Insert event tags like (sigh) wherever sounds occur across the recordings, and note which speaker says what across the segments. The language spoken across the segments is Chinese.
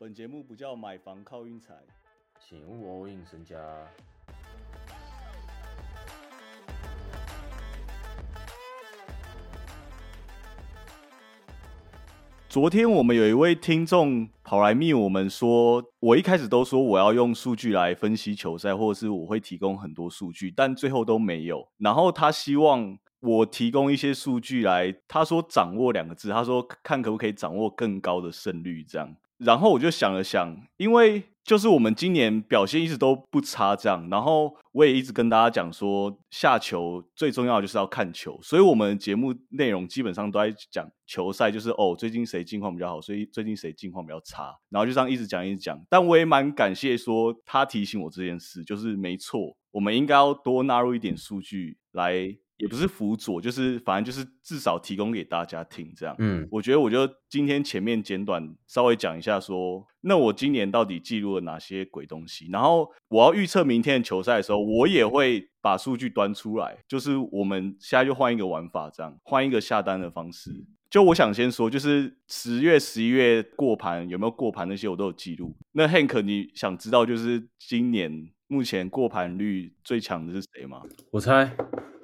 Speaker 1: 本节目不叫买房靠运财，
Speaker 2: 请勿 all in 身家。
Speaker 1: 昨天我们有一位听众跑来密我们说，我一开始都说我要用数据来分析球赛，或者是我会提供很多数据，但最后都没有。然后他希望我提供一些数据来，他说“掌握”两个字，他说看可不可以掌握更高的胜率这样。然后我就想了想，因为就是我们今年表现一直都不差，这样。然后我也一直跟大家讲说，下球最重要的就是要看球，所以我们节目内容基本上都在讲球赛，就是哦，最近谁近况比较好，所以最近谁近况比较差，然后就这样一直讲一直讲。但我也蛮感谢说他提醒我这件事，就是没错，我们应该要多纳入一点数据来。也不是辅佐，就是反正就是至少提供给大家听这样。嗯，我觉得我就今天前面简短稍微讲一下，说那我今年到底记录了哪些鬼东西，然后我要预测明天的球赛的时候，我也会把数据端出来。就是我们现在就换一个玩法，这样换一个下单的方式。就我想先说，就是十月、十一月过盘有没有过盘那些我都有记录。那 Hank，你想知道就是今年目前过盘率最强的是谁吗？
Speaker 2: 我猜。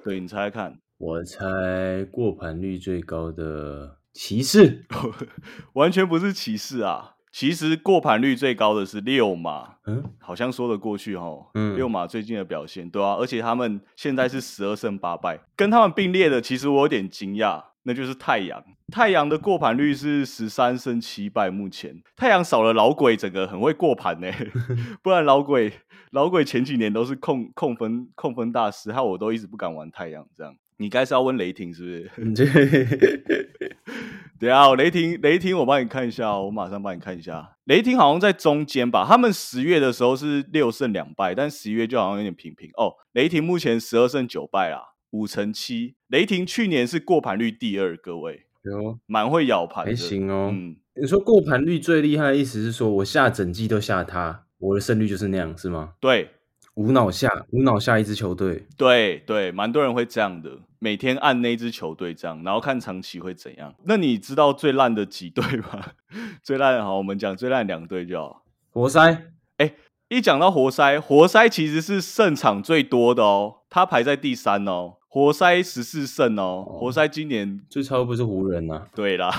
Speaker 1: 对你猜猜看，
Speaker 2: 我猜过盘率最高的骑士，(laughs)
Speaker 1: 完全不是骑士啊！其实过盘率最高的是六马，嗯，好像说得过去哈。嗯，六马最近的表现，对啊，而且他们现在是十二胜八败，跟他们并列的，其实我有点惊讶，那就是太阳。太阳的过盘率是十三胜七败，目前太阳少了老鬼，整个很会过盘呢，(laughs) (laughs) 不然老鬼。老鬼前几年都是控控分控分大师，害我都一直不敢玩太阳。这样，你该是要问雷霆是不是？(laughs) 对啊，雷霆雷霆，我帮你看一下，我马上帮你看一下。雷霆好像在中间吧？他们十月的时候是六胜两败，但十一月就好像有点平平哦。雷霆目前十二胜九败啦，五成七。雷霆去年是过盘率第二，各位有蛮会咬盘，
Speaker 2: 还行哦。嗯，你说过盘率最厉害的意思是说我下整季都下他。我的胜率就是那样，是吗？
Speaker 1: 对，
Speaker 2: 无脑下，无脑下一支球队。
Speaker 1: 对对，蛮多人会这样的，每天按那支球队这样，然后看长期会怎样。那你知道最烂的几队吗？(laughs) 最烂好，我们讲最烂两队就好。
Speaker 2: 活塞，
Speaker 1: 哎，一讲到活塞，活塞其实是胜场最多的哦，它排在第三哦。活塞十四胜哦，活塞今年
Speaker 2: 最超不是湖人呐？
Speaker 1: 对啦，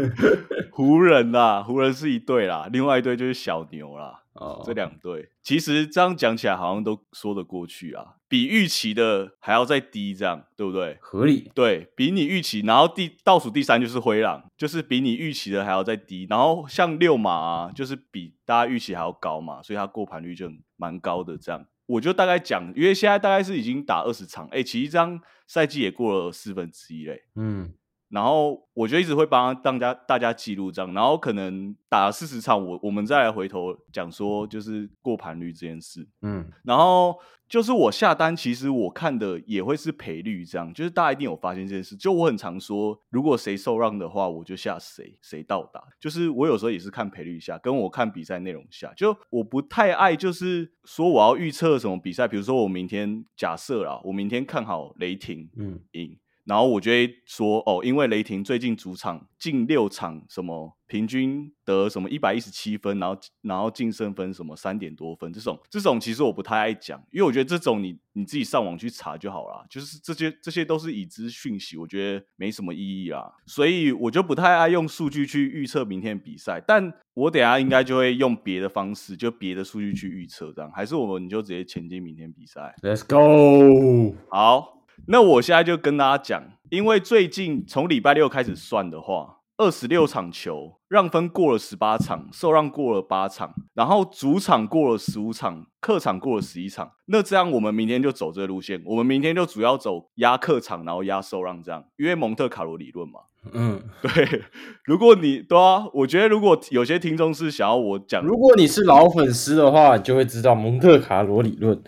Speaker 1: (laughs) 湖人啦，湖人是一队啦，另外一队就是小牛啦。哦，这两队其实这样讲起来好像都说得过去啊，比预期的还要再低，这样对不对？
Speaker 2: 合理，
Speaker 1: 对比你预期，然后第倒数第三就是灰狼，就是比你预期的还要再低，然后像六马啊，就是比大家预期还要高嘛，所以它过盘率就蛮高的这样。我就大概讲，因为现在大概是已经打二十场，哎，其实这样赛季也过了四分之一嘞，嗯。然后我就一直会帮大家大家记录这样，然后可能打了四十场，我我们再来回头讲说就是过盘率这件事，嗯，然后就是我下单，其实我看的也会是赔率这样，就是大家一定有发现这件事，就我很常说，如果谁受让的话，我就下谁，谁到达，就是我有时候也是看赔率下，跟我看比赛内容下，就我不太爱就是说我要预测什么比赛，比如说我明天假设啦，我明天看好雷霆，嗯，赢。然后我就会说哦，因为雷霆最近主场近六场什么平均得什么一百一十七分，然后然后净胜分什么三点多分，这种这种其实我不太爱讲，因为我觉得这种你你自己上网去查就好啦，就是这些这些都是已知讯息，我觉得没什么意义啦，所以我就不太爱用数据去预测明天比赛，但我等下应该就会用别的方式，就别的数据去预测，这样还是我们你就直接前进明天比赛
Speaker 2: ，Let's go，
Speaker 1: 好。那我现在就跟大家讲，因为最近从礼拜六开始算的话，二十六场球让分过了十八场，受让过了八场，然后主场过了十五场，客场过了十一场。那这样我们明天就走这个路线，我们明天就主要走压客场，然后压受让这样，因为蒙特卡罗理论嘛。嗯，(laughs) 对。如果你对啊，我觉得如果有些听众是想要我讲，
Speaker 2: 如果你是老粉丝的话，你就会知道蒙特卡罗理论，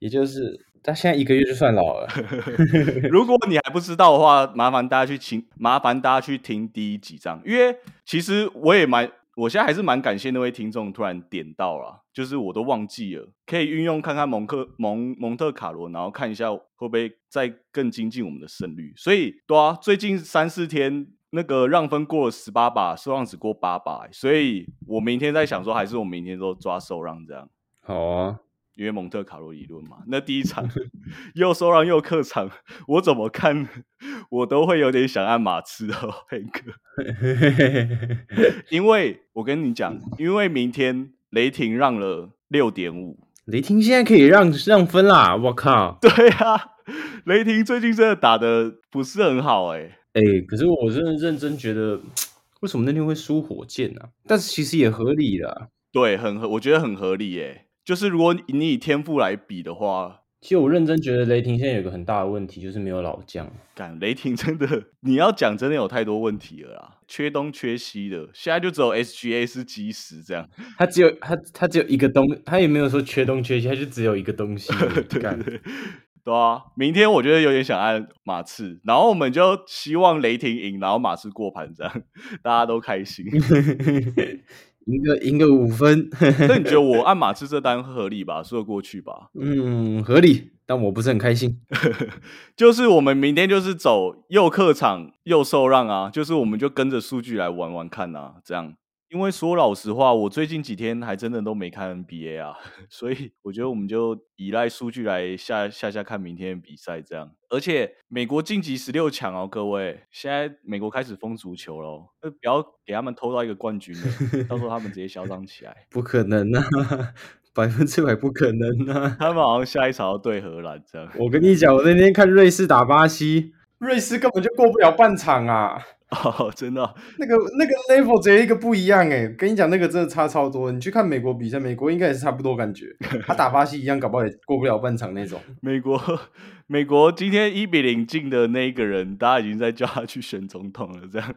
Speaker 2: 也就是。他现在一个月就算老了。(laughs)
Speaker 1: 如果你还不知道的话，麻烦大家去听，麻烦大家去听第一几章，因为其实我也蛮，我现在还是蛮感谢那位听众突然点到了，就是我都忘记了，可以运用看看蒙克蒙蒙特卡罗，然后看一下会不会再更精进我们的胜率。所以对啊，最近三四天那个让分过了十八把，受让只过八把，所以我明天在想说，还是我明天都抓受让这样。
Speaker 2: 好啊，
Speaker 1: 因为蒙特卡洛理论嘛，那第一场又受让又客场，我怎么看我都会有点想按马刺哦，黑哥。因为我跟你讲，因为明天雷霆让了六点五，
Speaker 2: 雷霆现在可以让让分啦！我靠，
Speaker 1: 对啊，雷霆最近真的打的不是很好哎、
Speaker 2: 哎、可是我真的认真觉得，为什么那天会输火箭呢、啊？但是其实也合理啦。
Speaker 1: 对，很合，我觉得很合理耶。就是如果你以天赋来比的话，
Speaker 2: 其实我认真觉得雷霆现在有个很大的问题，就是没有老将。
Speaker 1: 干雷霆真的，你要讲真的有太多问题了啦，缺东缺西的，现在就只有 SGA 是基石这样。
Speaker 2: 他只有他他只有一个东，他也没有说缺东缺西，他就只有一个东西干
Speaker 1: 对对啊，明天我觉得有点想按马刺，然后我们就希望雷霆赢，然后马刺过盘，这样 (laughs) 大家都开心。(laughs)
Speaker 2: 赢个赢个五分，(laughs)
Speaker 1: 那你觉得我按马刺这单合理吧？说得过去吧？
Speaker 2: 嗯，合理，但我不是很开心。(laughs)
Speaker 1: 就是我们明天就是走又客场又受让啊，就是我们就跟着数据来玩玩看啊，这样。因为说老实话，我最近几天还真的都没看 NBA 啊，(laughs) 所以我觉得我们就依赖数据来下下下看明天的比赛这样。而且美国晋级十六强哦，各位，现在美国开始封足球喽，呃不要给他们偷到一个冠军了，到时候他们直接嚣张起来。
Speaker 2: 不可能啊，(laughs) 百分之百不可能啊！
Speaker 1: 他们好像下一场要对荷兰这样。
Speaker 2: 我跟你讲，我那天看瑞士打巴西，瑞士根本就过不了半场啊！(laughs)
Speaker 1: 哦，真的哦、
Speaker 2: 那个那个 level 直接一个不一样哎、跟你讲，那个真的差超多。你去看美国比赛，美国应该也是差不多感觉，(laughs) 他打巴西一样，搞不好也过不了半场那种。(laughs)
Speaker 1: 美国，美国今天一比零进的那一个人，大家已经在叫他去选总统了。这样，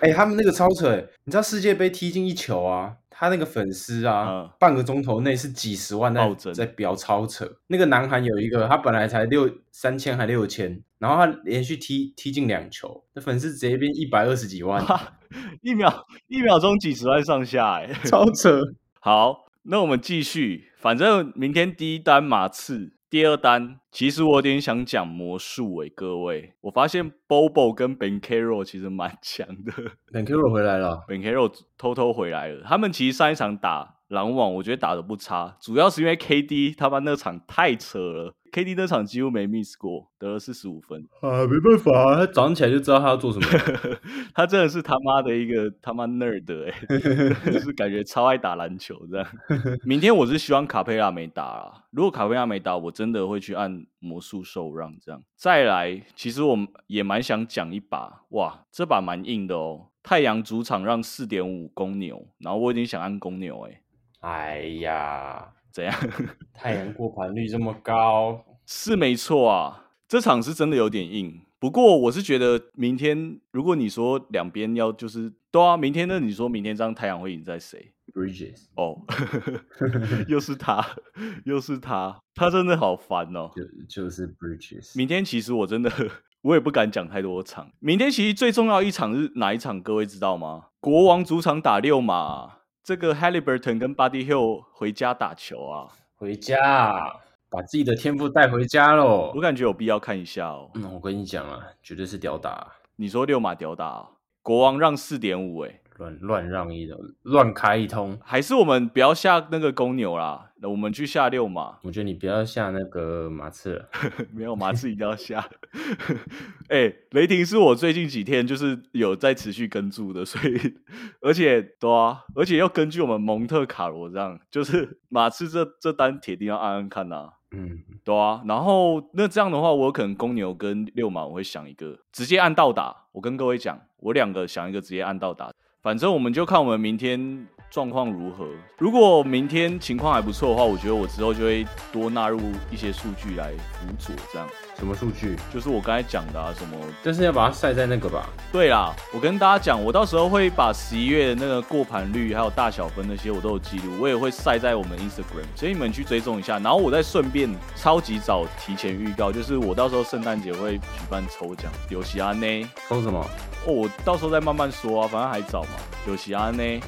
Speaker 2: 哎、他们那个超扯、欸，你知道世界杯踢进一球啊，他那个粉丝啊，
Speaker 1: 嗯
Speaker 2: 半个钟头内是几十万在
Speaker 1: 暴增
Speaker 2: 在飙，超扯。那个南韩有一个，他本来才六三千还六千，然后他连续踢踢进两球，那粉丝直接变一百二十几万，
Speaker 1: 哇，(laughs) 一秒一秒钟几十万上下，哎，
Speaker 2: 超扯。(laughs)
Speaker 1: 好，那我们继续。反正明天第一单马刺，第二单其实我有点想讲魔术诶，各位，我发现 Bobo 跟 Ben Caro 其实蛮 (laughs) 强的。
Speaker 2: Ben Caro 回来了
Speaker 1: ，，Ben Caro 偷偷回来了。他们其实上一场打篮网，我觉得打的不差，主要是因为 KD 他妈那场太扯了，KD 那场几乎没 miss 过，得了四十五分。
Speaker 2: 啊，没办法、啊，他早上起来就知道他要做什么。(laughs)
Speaker 1: 他真的是他妈的一个他妈 nerd 哎、(laughs) 就是感觉超爱打篮球这样。(laughs) 明天我是希望卡佩拉没打啊，如果卡佩拉没打，我真的会去按魔术受让这样。再来，其实我也蛮想讲一把，哇，这把蛮硬的哦。太阳主场让四点五公牛，然后我已经想按公牛哎、
Speaker 2: 哎呀，
Speaker 1: 怎样？(laughs)
Speaker 2: 太阳过盘率这么高，
Speaker 1: 是没错啊，这场是真的有点硬。不过我是觉得明天，如果你说两边要就是对啊，明天那你说明天这样太阳会赢在谁
Speaker 2: ？Bridges
Speaker 1: 哦，(laughs) 又是他，又是他，他真的好烦哦。
Speaker 2: 就就是 Bridges，
Speaker 1: 明天其实我真的我也不敢讲太多场。明天其实最重要一场是哪一场？各位知道吗？国王主场打六马，这个 Halliburton 跟 Buddy Hill 回家打球啊，
Speaker 2: 回家把自己的天赋带回家喽
Speaker 1: 我。感觉有必要看一下哦。
Speaker 2: 嗯，我跟你讲啊，绝对是屌打，
Speaker 1: 你说六马屌打啊，国王让四点五，哎，
Speaker 2: 乱乱让一通，乱开一通。
Speaker 1: 还是我们不要下那个公牛啦，我们去下六马。
Speaker 2: 我觉得你不要下那个马刺了，(laughs)
Speaker 1: 没有马刺一定要下。(laughs) 哎、雷霆是我最近几天就是有在持续跟注的，所以 (laughs) 而且对啊，而且要根据我们蒙特卡罗这样，就是马刺这这单铁定要按按看呐、
Speaker 2: 嗯，
Speaker 1: 对啊。然后那这样的话，我可能公牛跟六马我会想一个直接按倒打。我跟各位讲，我两个想一个直接按倒打。反正我们就看我们明天状况如何。如果明天情况还不错的话，我觉得我之后就会多纳入一些数据来辅佐，这样
Speaker 2: 什么数据？
Speaker 1: 就是我刚才讲的啊，什么
Speaker 2: 但是要把它晒在那个吧。
Speaker 1: 对啦，我跟大家讲，我到时候会把十一月的那个过盘率还有大小分那些我都有记录，我也会晒在我们 Instagram，所以你们去追踪一下。然后我再顺便超级早提前预告，就是我到时候圣诞节会举办抽奖，有喜安呢。
Speaker 2: 抽什么？
Speaker 1: 哦，我到时候再慢慢说啊，反正还早嘛。有喜安呢，